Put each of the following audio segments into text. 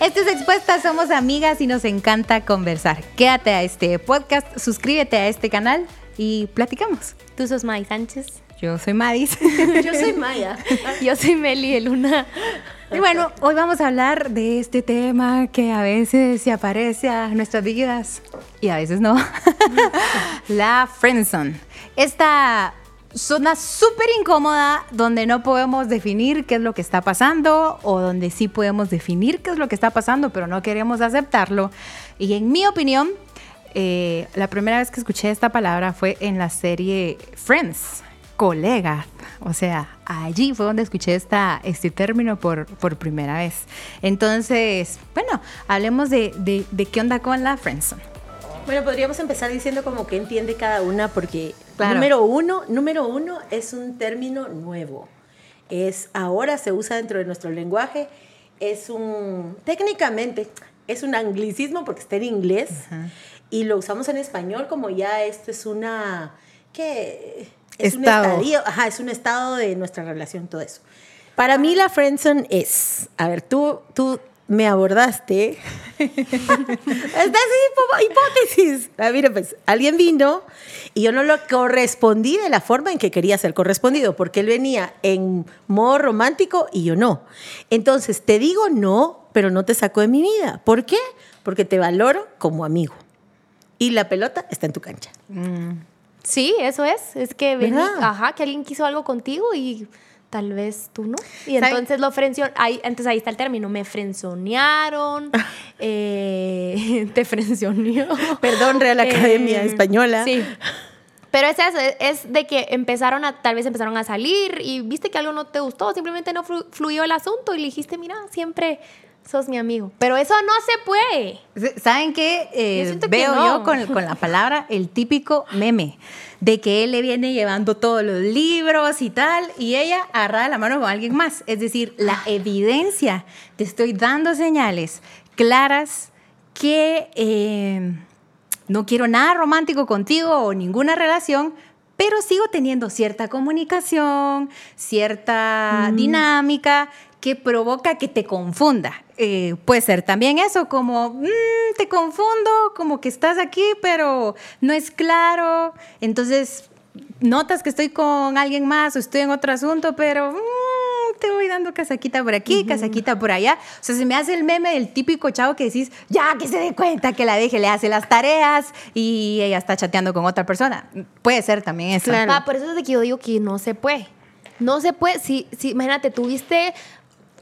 Esto es Expuesta, somos amigas y nos encanta conversar. Quédate a este podcast, suscríbete a este canal y platicamos. Tú sos May Sánchez. Yo soy Madis. Yo soy Maya. Yo soy Meli de Luna. Y bueno, hoy vamos a hablar de este tema que a veces se aparece a nuestras vidas y a veces no. La friendzone. Esta zona súper incómoda donde no podemos definir qué es lo que está pasando o donde sí podemos definir qué es lo que está pasando, pero no queremos aceptarlo. Y en mi opinión, eh, la primera vez que escuché esta palabra fue en la serie Friends, colega. O sea, allí fue donde escuché esta, este término por, por primera vez. Entonces, bueno, hablemos de, de, de qué onda con la friendzone. Bueno, podríamos empezar diciendo como que entiende cada una, porque Claro. número uno, número uno es un término nuevo. Es ahora se usa dentro de nuestro lenguaje. Es un técnicamente es un anglicismo porque está en inglés y lo usamos en español como ya esto es una que es Estado. un estadio, ajá, es un estado de nuestra relación todo eso. Para mí la friendzone es, a ver, tú tú me abordaste Esta es hipo- hipótesis. Ah, mira, pues alguien vino y yo no lo correspondí de la forma en que quería ser correspondido, porque él venía en modo romántico y yo no. Entonces, te digo no, pero no te saco de mi vida. ¿Por qué? Porque te valoro como amigo. Y la pelota está en tu cancha. Sí, eso es. Es que vení, ¿Verdad? ajá, que alguien quiso algo contigo y tal vez tú no. Y ¿Sabe? entonces lo frencionaron. Ahí, entonces ahí está el término. Me frenzonearon. eh, te frenzoneó. Perdón, Real Academia Eh, Española. Sí. Pero es eso, es- de que empezaron a, tal vez empezaron a salir y viste que algo no te gustó, simplemente no flu- fluyó el asunto y le dijiste, mira, siempre sos mi amigo. Pero eso no se puede. ¿Saben qué? Eh, Yo siento que veo no. yo con, con la palabra el típico meme de que él le viene llevando todos los libros y tal, y ella agarra la mano con alguien más. Es decir, la evidencia, te estoy dando señales claras que eh, no quiero nada romántico contigo o ninguna relación, pero sigo teniendo cierta comunicación, cierta dinámica que provoca que te confunda. Eh, puede ser también eso, como "Mm, te confundo, como que estás aquí, pero no es claro. Entonces, notas que estoy con alguien más o estoy en otro asunto, pero mm, te voy dando casaquita por aquí, casaquita por allá. O sea, se me hace el meme del típico chavo que decís, ya que se dé cuenta que la deje, le hace las tareas y ella está chateando con otra persona. Puede ser también eso. Ah, por eso es de que yo digo que no se puede. No se puede. Si, si, imagínate, tuviste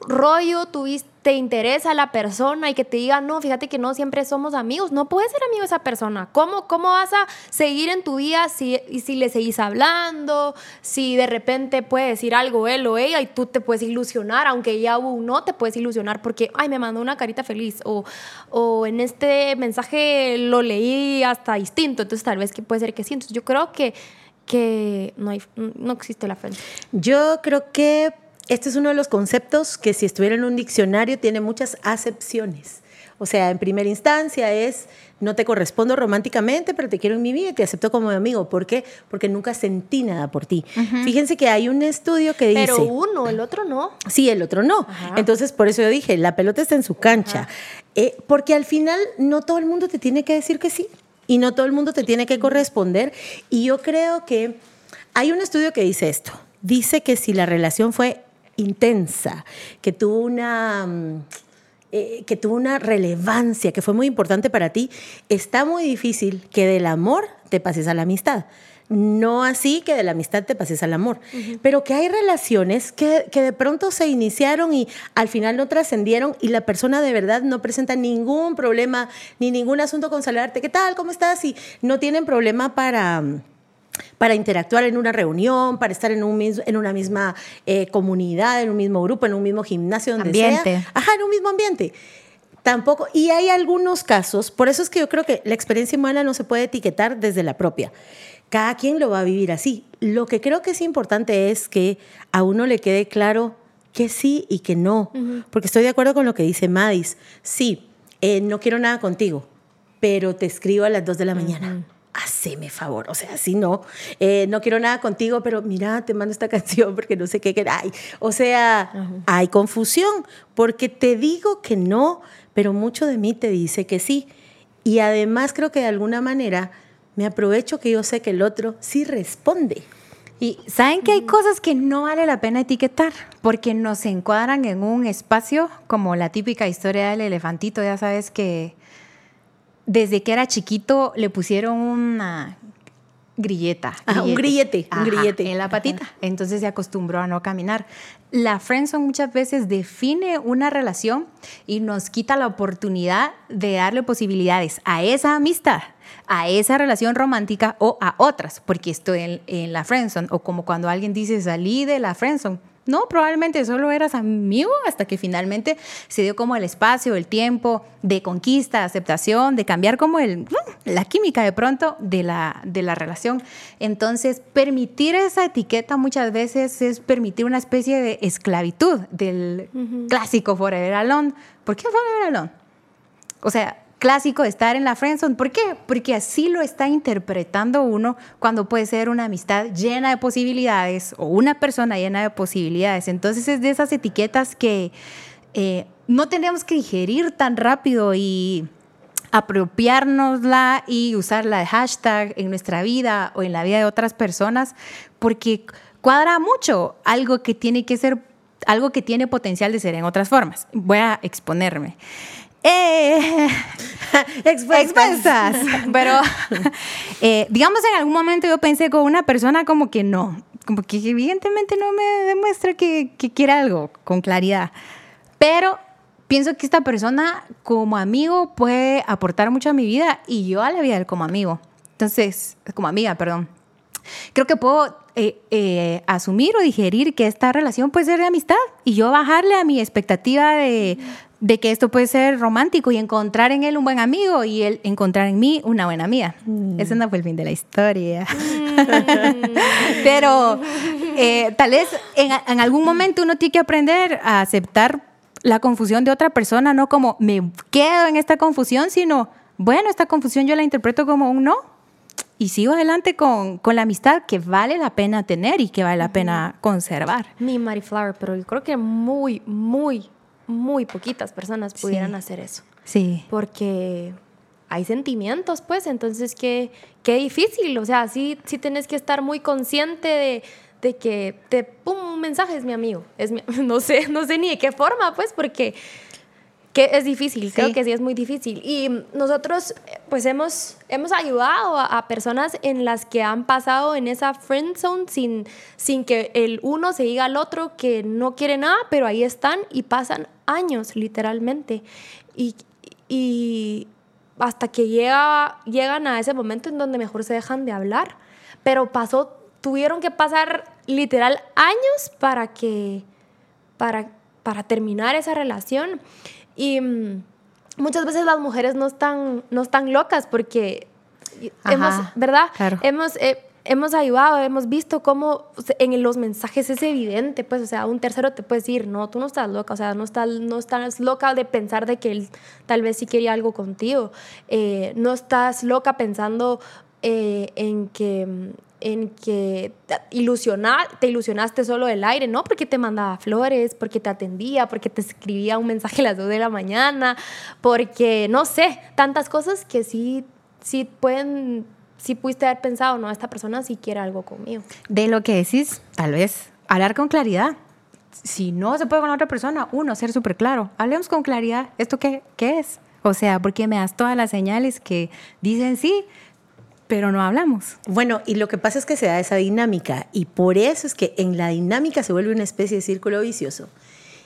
rollo, tuviste, te interesa la persona y que te diga, no, fíjate que no siempre somos amigos. No puedes ser amigo esa persona. ¿Cómo, cómo vas a seguir en tu vida si, y si le seguís hablando? Si de repente puede decir algo él o ella y tú te puedes ilusionar, aunque ya hubo un no, te puedes ilusionar porque, ay, me mandó una carita feliz. O, o en este mensaje lo leí hasta distinto. Entonces, tal vez que puede ser que sí. Entonces, yo creo que que no, hay, no existe la frente. Yo creo que este es uno de los conceptos que si estuviera en un diccionario tiene muchas acepciones. O sea, en primera instancia es, no te correspondo románticamente, pero te quiero en mi vida y te acepto como mi amigo. ¿Por qué? Porque nunca sentí nada por ti. Fíjense que hay un estudio que dice... Pero uno, el otro no. Sí, el otro no. Ajá. Entonces, por eso yo dije, la pelota está en su cancha. Eh, porque al final no todo el mundo te tiene que decir que sí y no todo el mundo te tiene que corresponder. Y yo creo que hay un estudio que dice esto. Dice que si la relación fue intensa, que tuvo una... mm, eh, que tuvo una relevancia, que fue muy importante para ti, está muy difícil que del amor te pases a la amistad. No así que de la amistad te pases al amor, pero que hay relaciones que, que de pronto se iniciaron y al final no trascendieron y la persona de verdad no presenta ningún problema ni ningún asunto con saludarte. ¿Qué tal? ¿Cómo estás? Y no tienen problema para para interactuar en una reunión, para estar en, un en una misma eh, comunidad, en un mismo grupo, en un mismo gimnasio, donde Ambiente. sea. Ajá, en un mismo ambiente. Tampoco, y hay algunos casos, por eso es que yo creo que la experiencia humana no se puede etiquetar desde la propia. Cada quien lo va a vivir así. Lo que creo que es importante es que a uno le quede claro que sí y que no. Porque estoy de acuerdo con lo que dice Madis. Sí, eh, no quiero nada contigo, pero te escribo a las 2 de la mañana. Haceme favor, o sea, si no, eh, no quiero nada contigo, pero mira, te mando esta canción porque no sé qué queráis. O sea, hay confusión, porque te digo que no, pero mucho de mí te dice que sí. Y además creo que de alguna manera me aprovecho que yo sé que el otro sí responde. Y saben que hay cosas que no vale la pena etiquetar porque nos encuadran en un espacio como la típica historia del elefantito, ya sabes que desde que era chiquito le pusieron una grilleta. Ajá, un grillete, un Ajá, grillete. En la patita. Entonces se acostumbró a no caminar. La friendzone muchas veces define una relación y nos quita la oportunidad de darle posibilidades a esa amistad, a esa relación romántica o a otras, porque estoy en, en la friendzone o como cuando alguien dice salí de la friendzone. No, probablemente solo eras amigo hasta que finalmente se dio como el espacio, el tiempo de conquista, aceptación, de cambiar como el, la química de pronto de la, de la relación. Entonces, permitir esa etiqueta muchas veces es permitir una especie de esclavitud del clásico Forever Alone. ¿Por qué Forever Alone? O sea, clásico de estar en la friendzone. ¿Por qué? Porque así lo está interpretando uno cuando puede ser una amistad llena de posibilidades o una persona llena de posibilidades. Entonces es de esas etiquetas que eh, no tenemos que digerir tan rápido y apropiárnosla y usarla de hashtag en nuestra vida o en la vida de otras personas porque cuadra mucho algo que tiene que ser algo que tiene potencial de ser en otras formas. Voy a exponerme. Eh, expensas. Pero, eh, digamos, en algún momento yo pensé con una persona como que no, como que evidentemente no me demuestra que, que quiere algo con claridad. Pero pienso que esta persona como amigo puede aportar mucho a mi vida y yo a la vida de él como amigo. Entonces, como amiga, perdón. Creo que puedo eh, eh, asumir o digerir que esta relación puede ser de amistad y yo bajarle a mi expectativa de, de que esto puede ser romántico y encontrar en él un buen amigo y él encontrar en mí una buena amiga. Ese no fue el fin de la historia. Pero eh, tal vez en, en algún momento uno tiene que aprender a aceptar la confusión de otra persona, no como me quedo en esta confusión, sino, bueno, esta confusión yo la interpreto como un no y sigo adelante con, con la amistad que vale la pena tener y que vale la pena conservar. Mi Mary Flower, pero yo creo que muy, muy, muy poquitas personas pudieran Sí. hacer eso. Sí. Porque hay sentimientos, pues, entonces qué, qué difícil. O sea, sí, sí tienes que estar muy consciente de, de que te, pum, un mensaje es mi amigo. Es mi- no sé, no sé ni de qué forma, pues, porque que es difícil, creo Sí. que sí es muy difícil. Y nosotros, pues, hemos, hemos ayudado a, a personas en las que han pasado en esa friend zone sin, sin que el uno se diga al otro que no quiere nada, pero ahí están y pasan años, literalmente. Y, y hasta que llega, llegan a ese momento en donde mejor se dejan de hablar. Pero pasó, tuvieron que pasar literal años para que, para, para terminar esa relación. Y mm, muchas veces las mujeres no están, no están locas porque Ajá, hemos, ¿verdad? claro. Hemos, eh, hemos ayudado, hemos visto cómo en los mensajes es evidente, pues, o sea, un tercero te puede decir, no, tú no estás loca, o sea, no estás, no estás loca de pensar de que él tal vez sí quería algo contigo, Eh, no estás loca pensando eh, en que en que te, ilusiona- te ilusionaste solo del aire, ¿no? Porque te mandaba flores, porque te atendía, porque te escribía un mensaje a las 2 de la mañana, porque, no sé, tantas cosas que sí, sí pueden, sí pudiste haber pensado, no, esta persona sí quiere algo conmigo. De lo que decís, tal vez, hablar con claridad. Si no se puede con otra persona, uno, ser súper claro. Hablemos con claridad. ¿Esto qué, qué es? O sea, porque me das todas las señales que dicen sí, pero no hablamos. Bueno, y lo que pasa es que se da esa dinámica y por eso es que en la dinámica se vuelve una especie de círculo vicioso.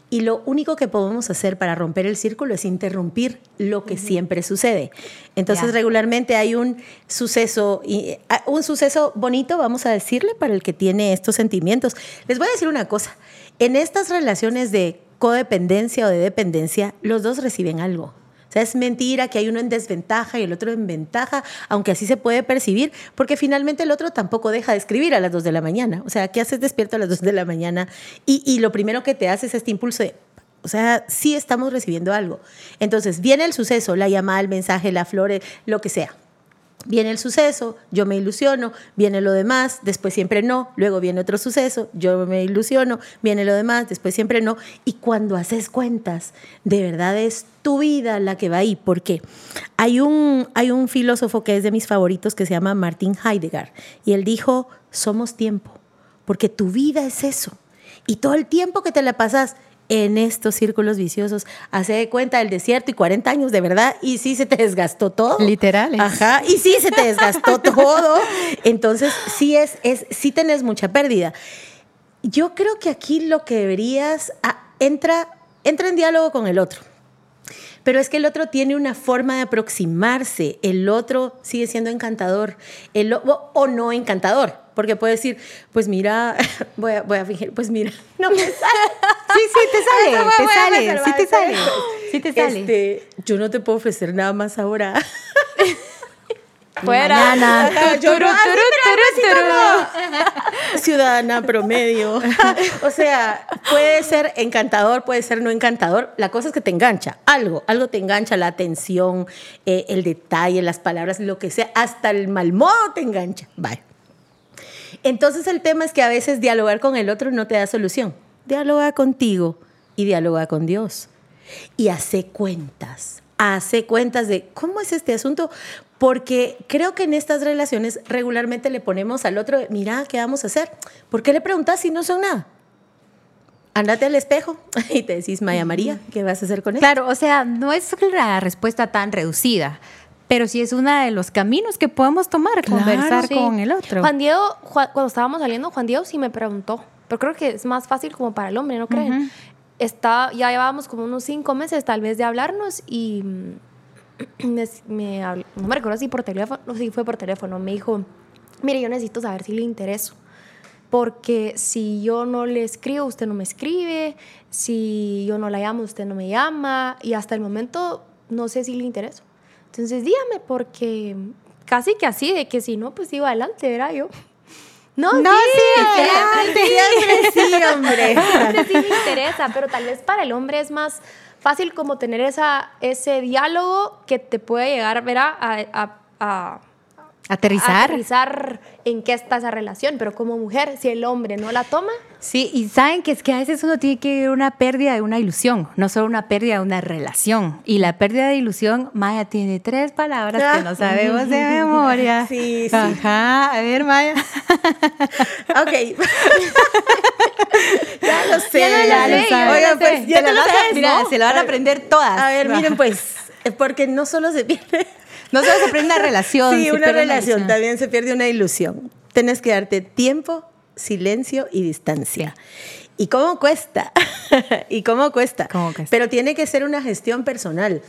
Y lo único que podemos hacer para romper el círculo es interrumpir lo que siempre sucede. Entonces, regularmente hay un suceso, ah, un suceso bonito, vamos a decirle, para el que tiene estos sentimientos. Les voy a decir una cosa. En estas relaciones de codependencia o de dependencia, los dos reciben algo. O sea, es mentira que hay uno en desventaja y el otro en ventaja, aunque así se puede percibir, porque finalmente el otro tampoco deja de escribir a las 2 de la mañana. O sea, ¿qué haces despierto a las 2 de la mañana? Y, y lo primero que te hace es este impulso de, o sea, sí estamos recibiendo algo. Entonces, viene el suceso, la llamada, el mensaje, la flor, lo que sea. Viene el suceso, yo me ilusiono, viene lo demás, después siempre no, luego viene otro suceso, yo me ilusiono, viene lo demás, después siempre no. Y cuando haces cuentas, de verdad es tu vida la que va ahí. ¿Por qué? Hay un, hay un filósofo que es de mis favoritos que se llama Martin Heidegger y él dijo, somos tiempo, porque tu vida es eso. Y todo el tiempo que te la pasas en estos círculos viciosos. Hace de cuenta el desierto y 40 años de verdad y sí se te desgastó todo. Literal. Ajá, y sí se te desgastó todo. Entonces, sí es, es sí tenés mucha pérdida. Yo creo que aquí lo que deberías ah, entra entra en diálogo con el otro. Pero es que el otro tiene una forma de aproximarse, el otro sigue siendo encantador, el, o, o no encantador, porque puede decir, pues mira, voy a, voy a fingir, pues mira, no me sale. Sí, sí, te sale, te sale, sí te sale. Sí te sale. Este, yo no te puedo ofrecer nada más ahora. Fuera. Mañana. Ajá, yo no-. Ciudadana promedio. o sea, puede ser encantador, puede ser no encantador. La cosa es que te engancha. Algo, algo te engancha, la atención, eh, el detalle, las palabras, lo que sea. Hasta el mal modo te engancha. Vale. Entonces el tema es que a veces dialogar con el otro no te da solución. Dialoga contigo y dialoga con Dios. Y hace cuentas, hace cuentas de cómo es este asunto, porque creo que en estas relaciones regularmente le ponemos al otro, mira, ¿qué vamos a hacer? ¿Por qué le preguntas si no son nada? Ándate al espejo y te decís, Maya María, ¿qué vas a hacer con esto? Claro, o sea, no es la respuesta tan reducida, pero sí es uno de los caminos que podemos tomar, conversar Sí. con el otro. Juan Diego, Juan- cuando estábamos saliendo, Juan Diego sí me preguntó, pero creo que es más fácil como para el hombre, ¿no creen? Ujú. Está, ya llevábamos como unos cinco meses tal vez de hablarnos y me, me habló- no me recuerdo si por teléfono, no si fue por teléfono, me dijo, mire, yo necesito saber si le intereso. Porque si yo no le escribo, usted no me escribe. Si yo no la llamo, usted no me llama. Y hasta el momento no sé si le intereso. Entonces dígame, porque casi que así, de que si no, pues iba adelante, ¿verdad? Yo. No, No, sí, siempre, Siempre sí, hombre. siempre sí me interesa, pero tal vez para el hombre es más fácil como tener esa, ese diálogo que te puede llegar, ¿verdad? A, a- a- Aterrizar. aterrizar en qué está esa relación, pero como mujer, si el hombre no la toma, Sí, y saben que es que a veces uno tiene que vivir una pérdida de una ilusión, no solo una pérdida de una relación. Y la pérdida de ilusión, Maya tiene tres palabras que no sabemos de memoria. Sí, sí. Ajá, a ver, Maya. Ok. ya lo sé. Ya la sé, Oigan, pues ya te lo a- sabes, mira, ¿no? se lo van a aprender todas. A ver, miren, pues, porque no solo se pierde. No solo se aprende una relación. Sí, una pierde relación, también se pierde una ilusión. Tienes que darte tiempo, silencio y distancia. ¿Y cómo cuesta? ¿Y cómo cuesta? ¿Cómo cuesta? Pero tiene que ser una gestión personal.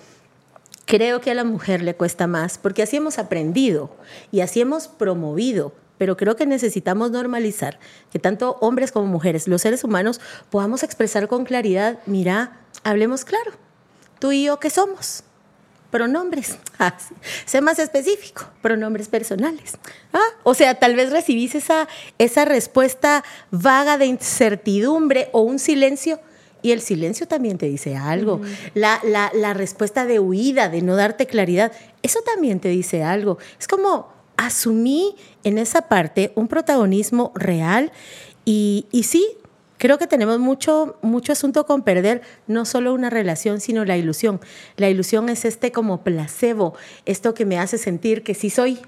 Creo que a la mujer le cuesta más porque así hemos aprendido y así hemos promovido. Pero creo que necesitamos normalizar que tanto hombres como mujeres, los seres humanos, podamos expresar con claridad, mira, hablemos claro, tú y yo, ¿qué somos? Pronombres. Ah, sí. Sé más específico. Pronombres personales. Ah, o sea, tal vez recibís esa, esa respuesta vaga de incertidumbre o un silencio. Y el silencio también te dice algo. la, la, la respuesta de huida, de no darte claridad, eso también te dice algo. Es como asumí en esa parte un protagonismo real y, y sí, Creo que tenemos mucho, mucho asunto con perder, no solo una relación, sino la ilusión. La ilusión es este como placebo, esto que me hace sentir que sí soy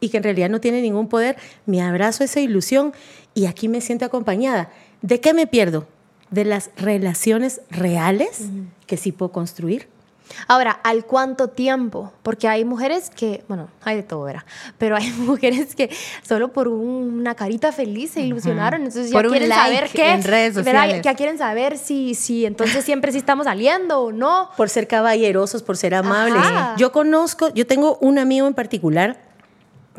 y que en realidad no tiene ningún poder. Me abrazo esa ilusión y aquí me siento acompañada. ¿De qué me pierdo? De las relaciones reales que sí puedo construir. Ahora, ¿al cuánto tiempo? Porque hay mujeres que, bueno, hay de todo, ¿verdad? Pero hay mujeres que solo por un- una carita feliz se ilusionaron, entonces ya Por un quieren like saber qué. en redes ¿verdad? sociales. Ya quieren saber si, si entonces siempre sí estamos saliendo o no. por ser caballerosos, por ser amables. Ajá. Yo conozco, yo tengo un amigo en particular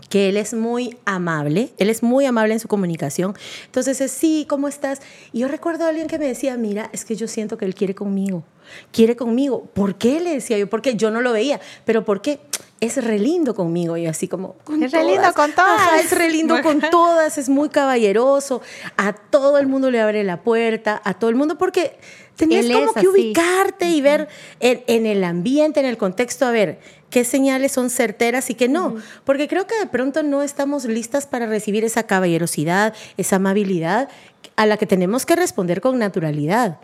que él es muy amable, él es muy amable en su comunicación. Entonces es, sí, ¿cómo estás? Y yo recuerdo a alguien que me decía, mira, es que yo siento que él quiere conmigo, quiere conmigo. ¿Por qué? Le decía yo, porque yo no lo veía, pero ¿por qué? Es re lindo conmigo y así como... con Es re lindo con todas. Ajá, es re lindo con todas, es muy caballeroso, a todo el mundo le abre la puerta, a todo el mundo, porque Él como que así. ubicarte y ver en, en el ambiente, en el contexto, a ver qué señales son certeras y qué no. Porque creo que de pronto no estamos listas para recibir esa caballerosidad, esa amabilidad a la que tenemos que responder con naturalidad.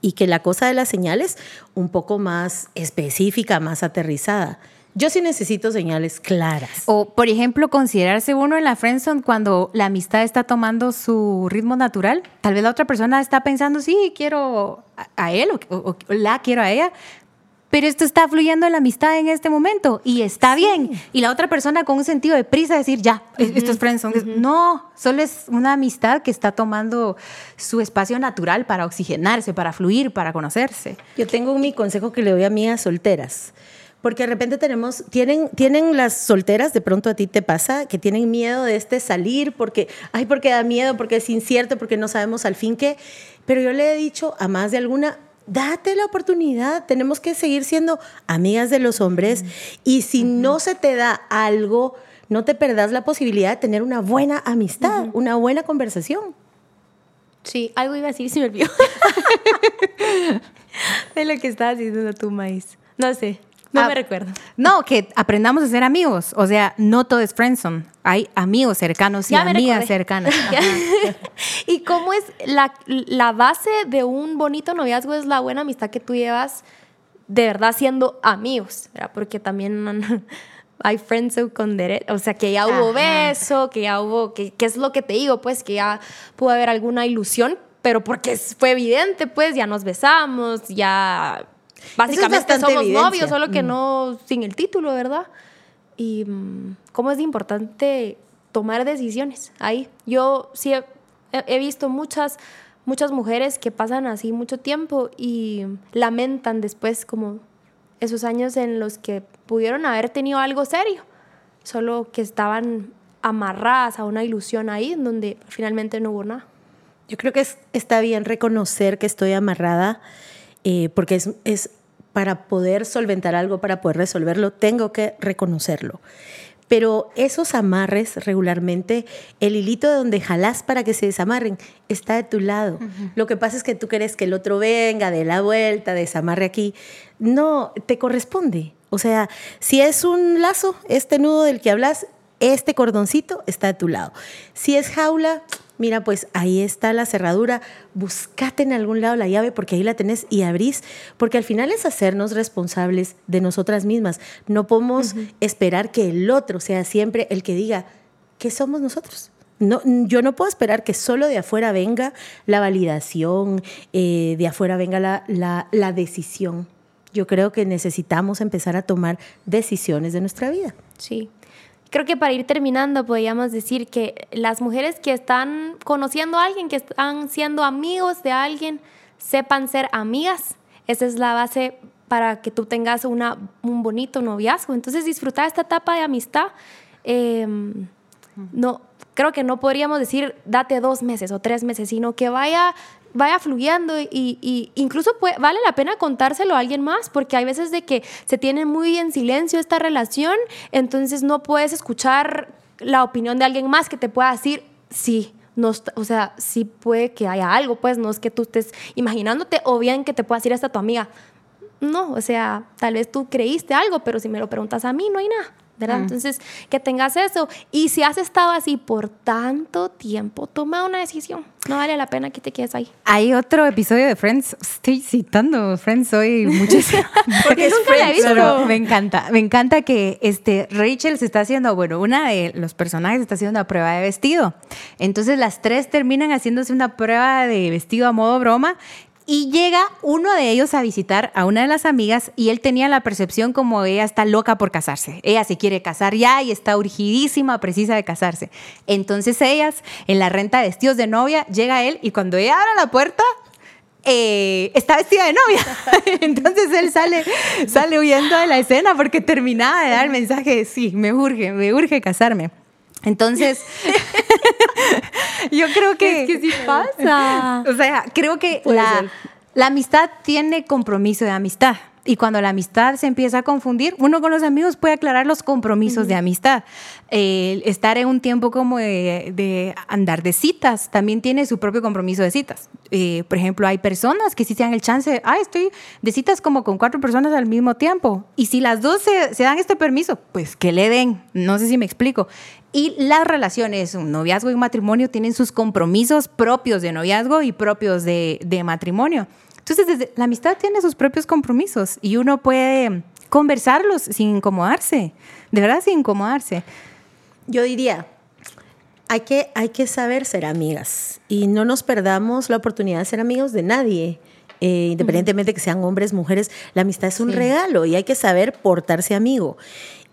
Y que la cosa de las señales un poco más específica, más aterrizada. Yo sí necesito señales claras. O, por ejemplo, considerarse uno en la friendzone cuando la amistad está tomando su ritmo natural. Tal vez la otra persona está pensando, sí, quiero a, él o, o- o la quiero a ella. Pero esto está fluyendo en la amistad en este momento y está bien. Y la otra persona con un sentido de prisa decir, ya, es- esto es friendzone. No, solo es una amistad que está tomando su espacio natural para oxigenarse, para fluir, para conocerse. Yo tengo mi consejo que le doy a amigas solteras. Porque de repente tenemos, tienen, tienen las solteras, de pronto a ti te pasa, que tienen miedo de este salir porque, ay, porque da miedo, porque es incierto, porque no sabemos al fin qué. Pero yo le he dicho a más de alguna, date la oportunidad, tenemos que seguir siendo amigas de los hombres y si no se te da algo, no te perdas la posibilidad de tener una buena amistad, una buena conversación. Sí, algo iba a decir se me olvidó. de lo que estabas diciendo tú, Maíz. No sé, no Ah, me recuerdo. No, que aprendamos a ser amigos. O sea, no todo es friendzone. Hay amigos cercanos y Ya amigas cercanas. ¿Y cómo es la, la base de un bonito noviazgo? Es la buena amistad que tú llevas de verdad siendo amigos, ¿verdad? Porque también hay friendzone con derecho, o sea, que ya hubo Ajá. beso, que ya hubo, que, que es lo que te digo, pues, que ya pudo haber alguna ilusión, pero porque fue evidente, pues, ya nos besamos, ya básicamente somos evidencia. novios, solo que Mm. no sin el título, ¿verdad? Y mm, cómo es importante tomar decisiones ahí. Yo sí he, he- he visto muchas, muchas mujeres que pasan así mucho tiempo y lamentan después como esos años en los que pudieron haber tenido algo serio, solo que estaban amarradas a una ilusión ahí en donde finalmente no hubo nada. Yo creo que es- está bien reconocer que estoy amarrada, eh, porque es, es para poder solventar algo, para poder resolverlo, tengo que reconocerlo. Pero esos amarres regularmente, el hilito de donde jalás para que se desamarren, está de tu lado. Lo que pasa es que tú quieres que el otro venga, de la vuelta, desamarre aquí. No, te corresponde. O sea, si es un lazo, este nudo del que hablas, este cordoncito está de tu lado. Si es jaula, mira, pues ahí está la cerradura, buscate en algún lado la llave porque ahí la tenés y abrís, porque al final es hacernos responsables de nosotras mismas. No podemos esperar que el otro sea siempre el que diga que somos nosotros. No, yo no puedo esperar que solo de afuera venga la validación, eh, de afuera venga la, la, la decisión. Yo creo que necesitamos empezar a tomar decisiones de nuestra vida. Sí. Creo que para ir terminando podríamos decir que las mujeres que están conociendo a alguien, que están siendo amigos de alguien, sepan ser amigas. Esa es la base para que tú tengas una, un bonito noviazgo. Entonces disfrutar esta etapa de amistad. eh, no, creo que no podríamos decir date dos meses o tres meses, sino que vaya, vaya fluyendo y, y incluso puede- vale la pena contárselo a alguien más, porque hay veces de que se tiene muy en silencio esta relación, entonces no puedes escuchar la opinión de alguien más que te pueda decir, sí. No, o sea, sí puede que haya algo, pues no es que tú estés imaginándote o bien que te pueda decir hasta tu amiga, no, o sea, tal vez tú creíste algo, pero si me lo preguntas a mí, no hay nada, ¿verdad? Entonces, que tengas eso. Y si has estado así por tanto tiempo, toma una decisión. No vale la pena que te quedes ahí. Hay otro episodio de Friends. Estoy citando Friends hoy muchísimo. Porque Es nunca la he Friends, visto. Me encanta. Me encanta que este, Rachel se está haciendo, bueno, una de los personajes está haciendo una prueba de vestido. Entonces las tres terminan haciéndose una prueba de vestido a modo broma. Y llega uno de ellos a visitar a una de las amigas y él tenía la percepción como ella está loca por casarse. Ella se quiere casar ya y está urgidísima, precisa de casarse. Entonces ellas, en la renta de vestidos de novia, llega él y cuando ella abre la puerta, eh, está vestida de novia. Entonces él sale, sale huyendo de la escena porque terminaba de dar el mensaje de sí, me urge, me urge casarme. Entonces, yo creo que... Es que sí pasa. O sea, creo que la, la amistad tiene compromiso de amistad. Y cuando la amistad se empieza a confundir, uno con los amigos puede aclarar los compromisos de amistad. Eh, estar en un tiempo como de, andar de citas también tiene su propio compromiso de citas. Eh, por ejemplo, hay personas que sí se dan el chance, ah, estoy de citas como con cuatro personas al mismo tiempo. Y si las dos se, se dan este permiso, pues que le den. No sé si me explico. Y las relaciones, un noviazgo y un matrimonio, tienen sus compromisos propios de noviazgo y propios de, de matrimonio. Entonces, la amistad tiene sus propios compromisos y uno puede conversarlos sin incomodarse, de verdad sin incomodarse. Yo diría, hay que, hay que saber ser amigas y no nos perdamos la oportunidad de ser amigos de nadie. Eh, independientemente de que sean hombres, mujeres, la amistad es un regalo y hay que saber portarse amigo.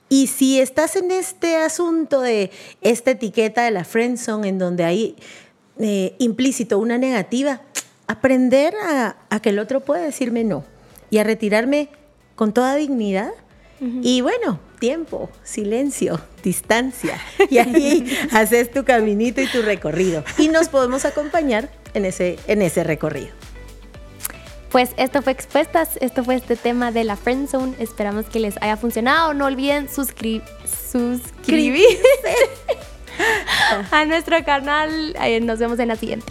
Y si estás en este asunto de esta etiqueta de la friendzone, en donde hay eh, implícito una negativa, aprender a, que el otro puede decirme no y a retirarme con toda dignidad. Y bueno, tiempo, silencio, distancia. Y ahí haces tu caminito y tu recorrido. Y nos podemos acompañar en ese, en ese recorrido. Pues esto fue Expuestas, esto fue este tema de la Friend Zone. Esperamos que les haya funcionado. No olviden suscribirse a nuestro canal. Eh, nos vemos en la siguiente.